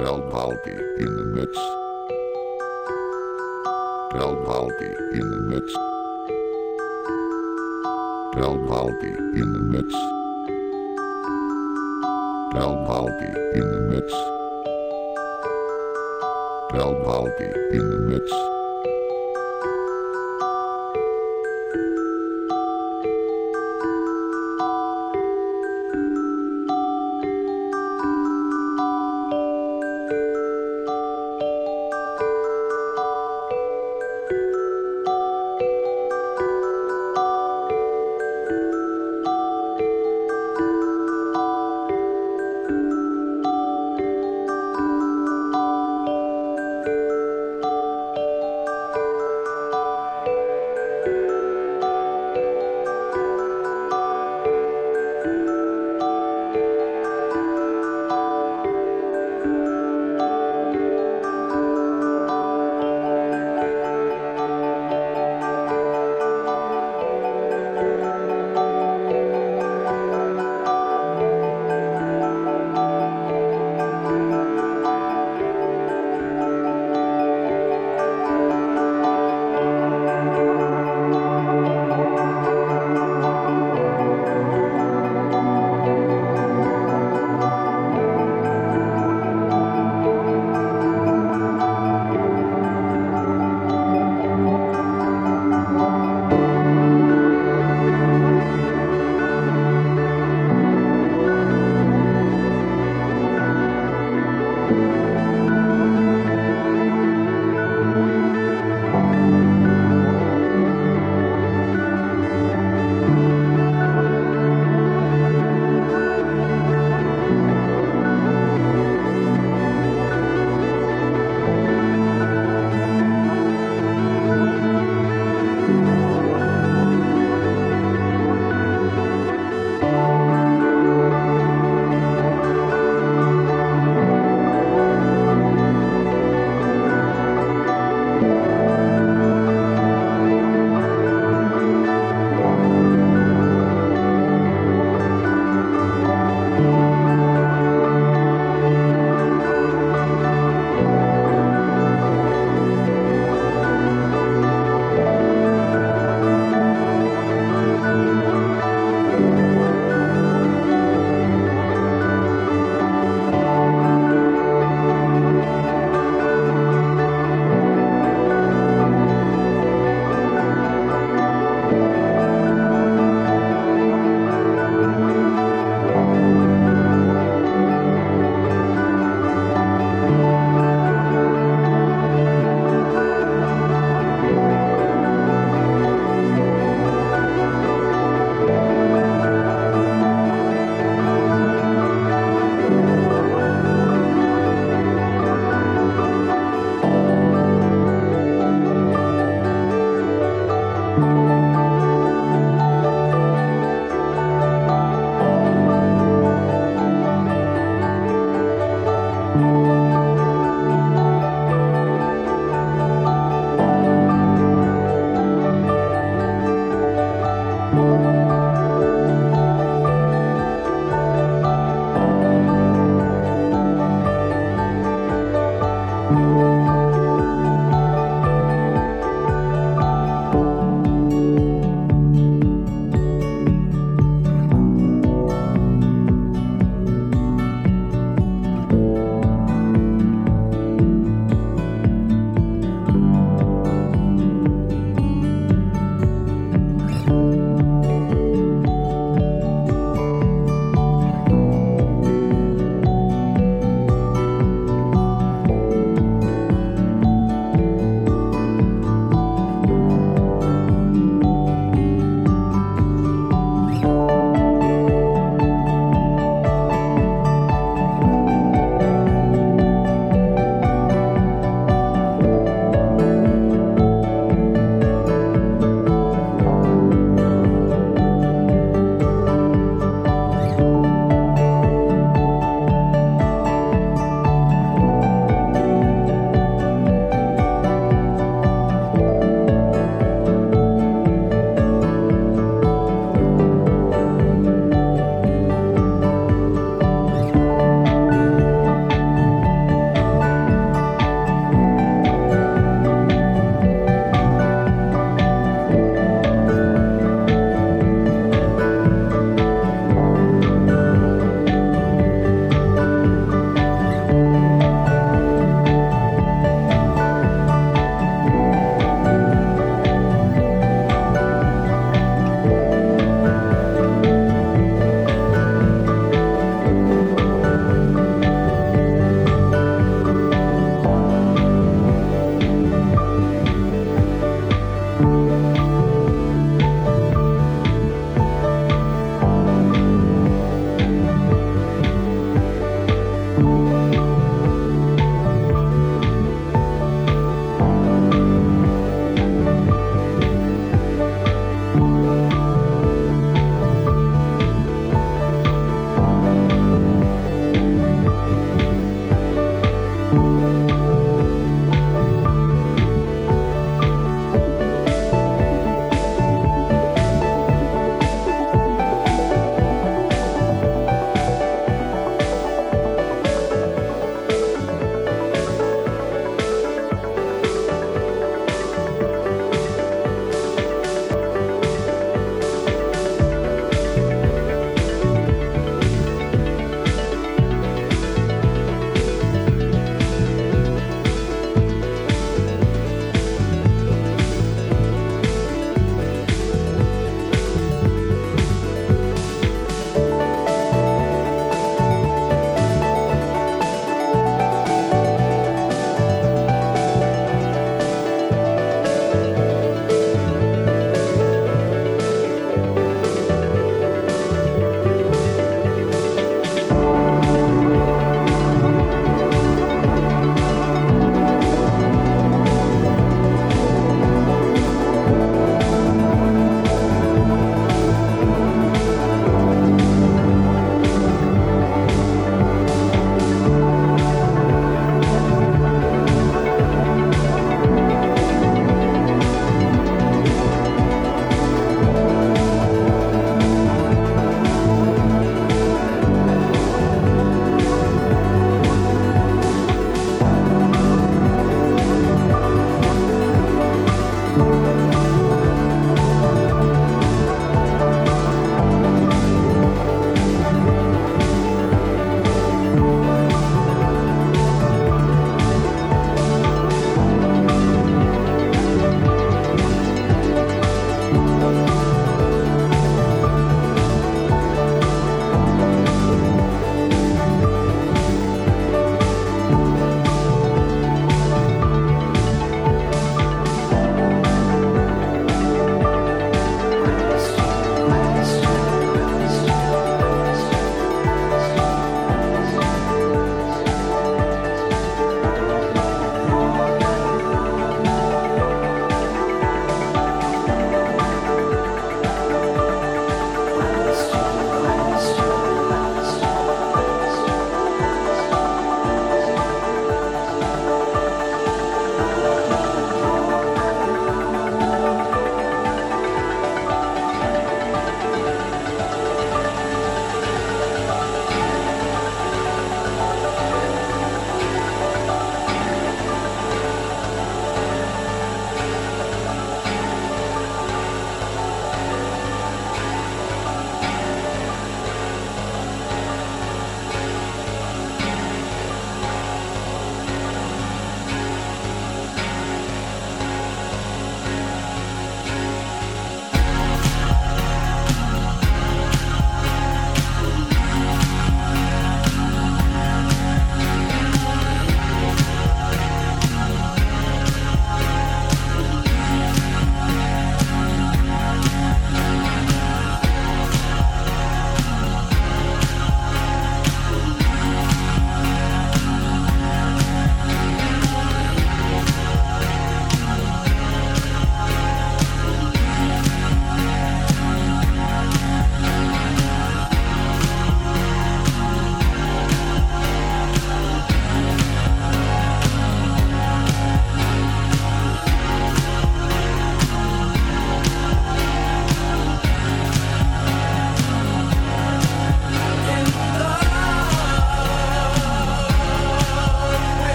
Del Valdi in the mix. Del Valdi in the mix. Del Valdi in the mix. Del Valdi in the mix. Del Valdi in the mix.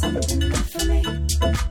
Dance,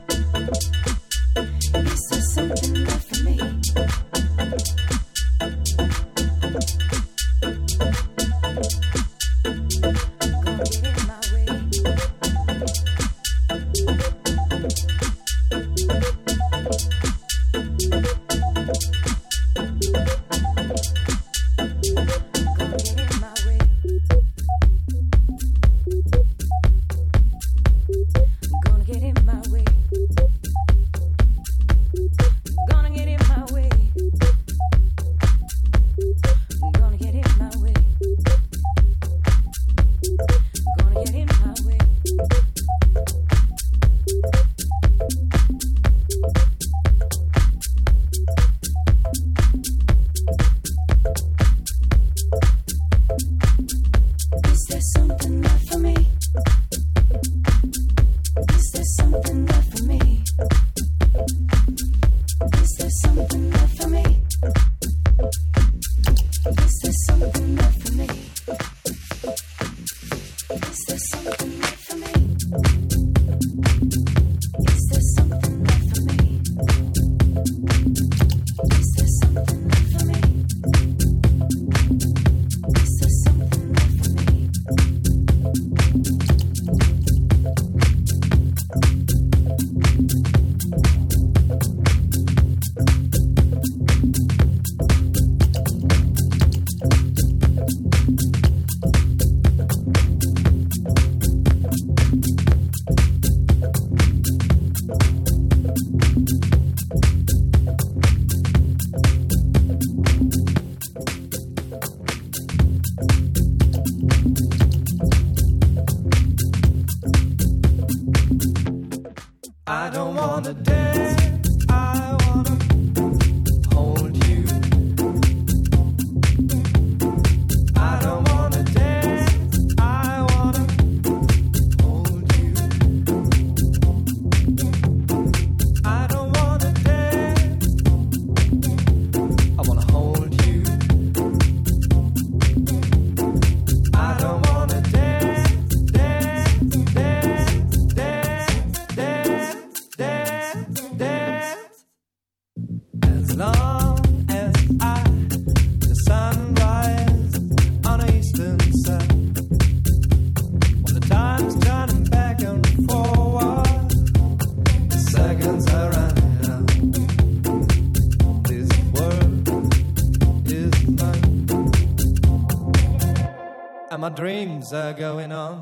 my dreams are going on.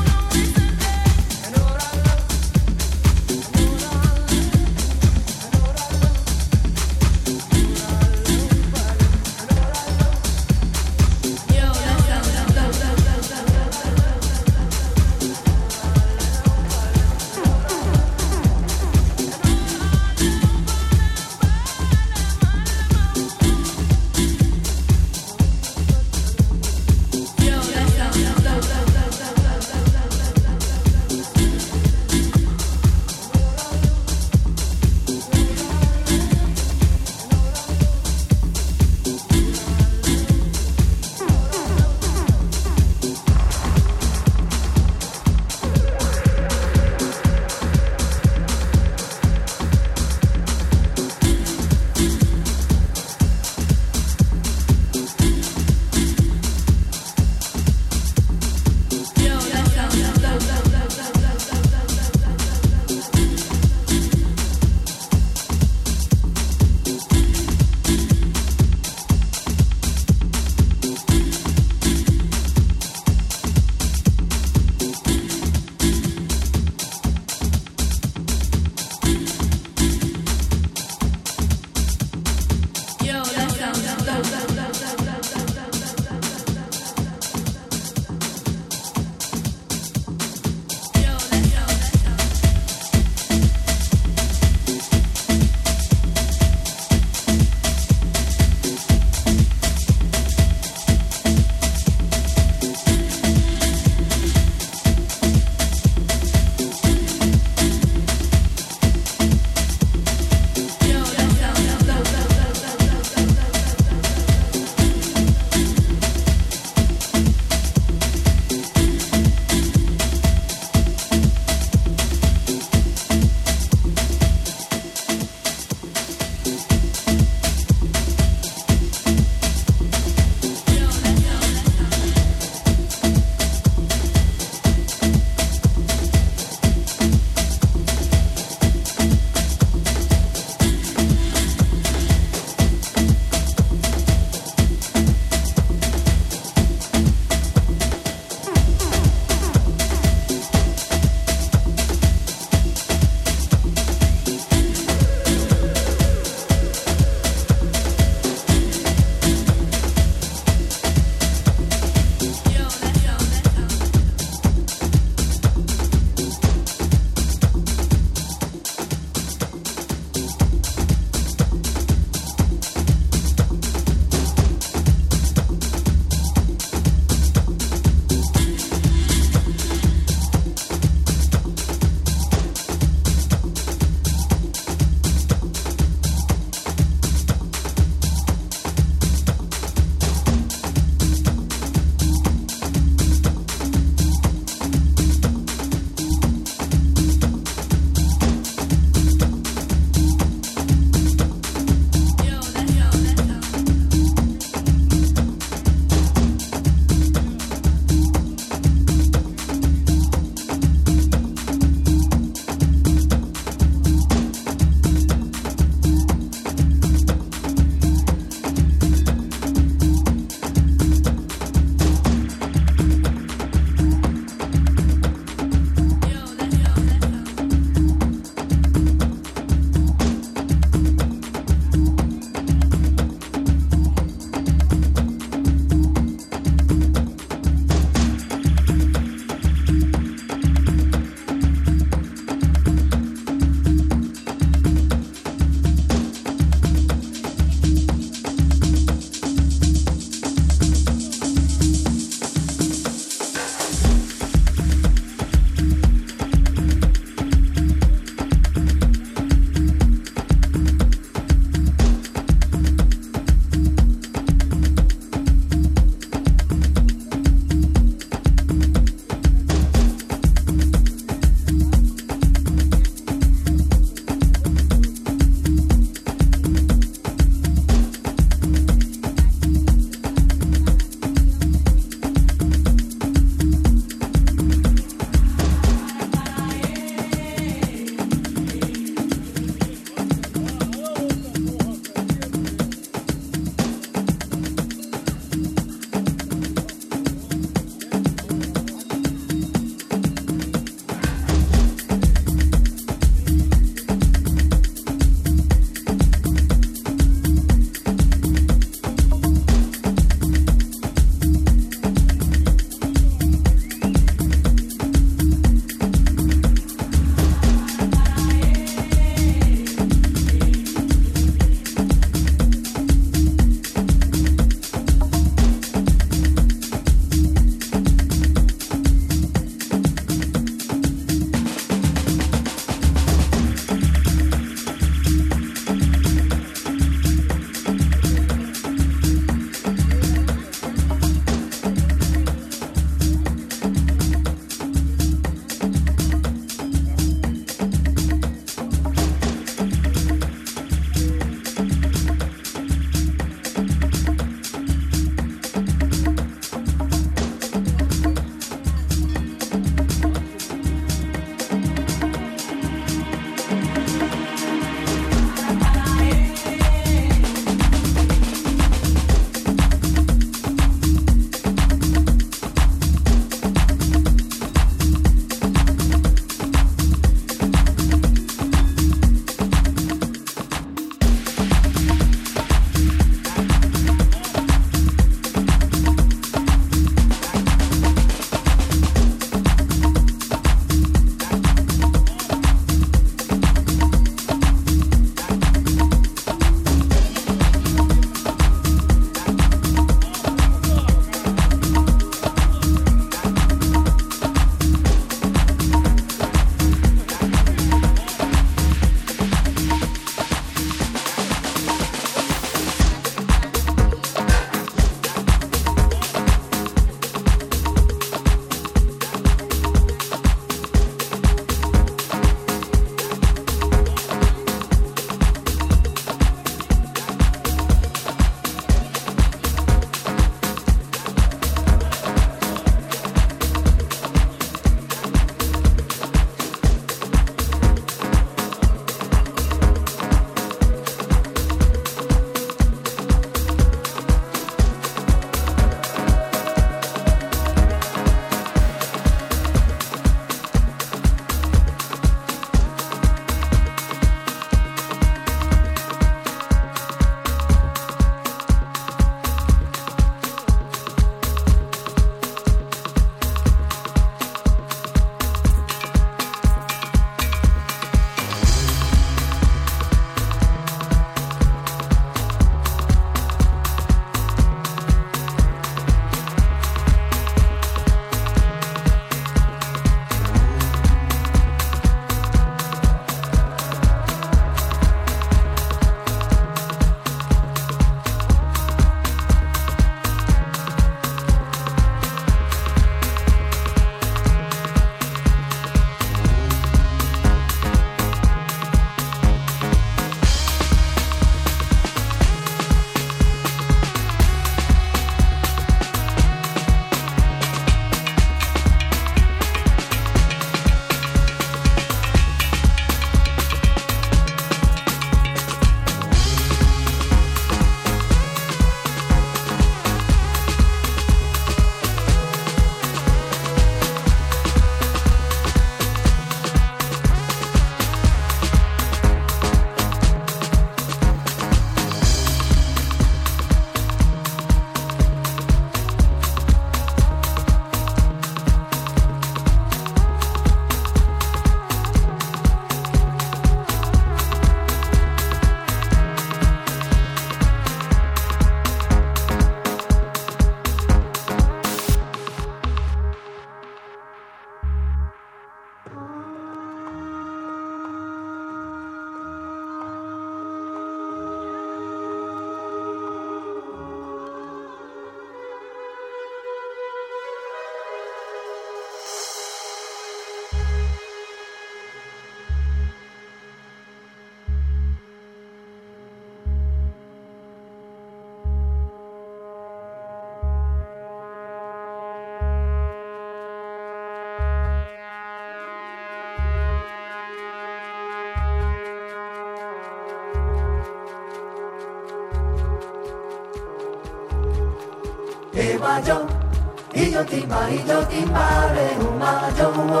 Doki Mari Doki Mare Uma Jowo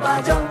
ba Jowo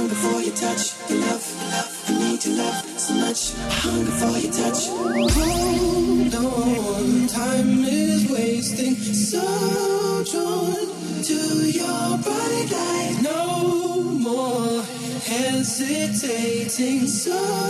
hunger for your touch, your love. love. I need your love so much. I hunger for your touch. Hold on, time is wasting. So drawn to your bright light. No more hesitating. So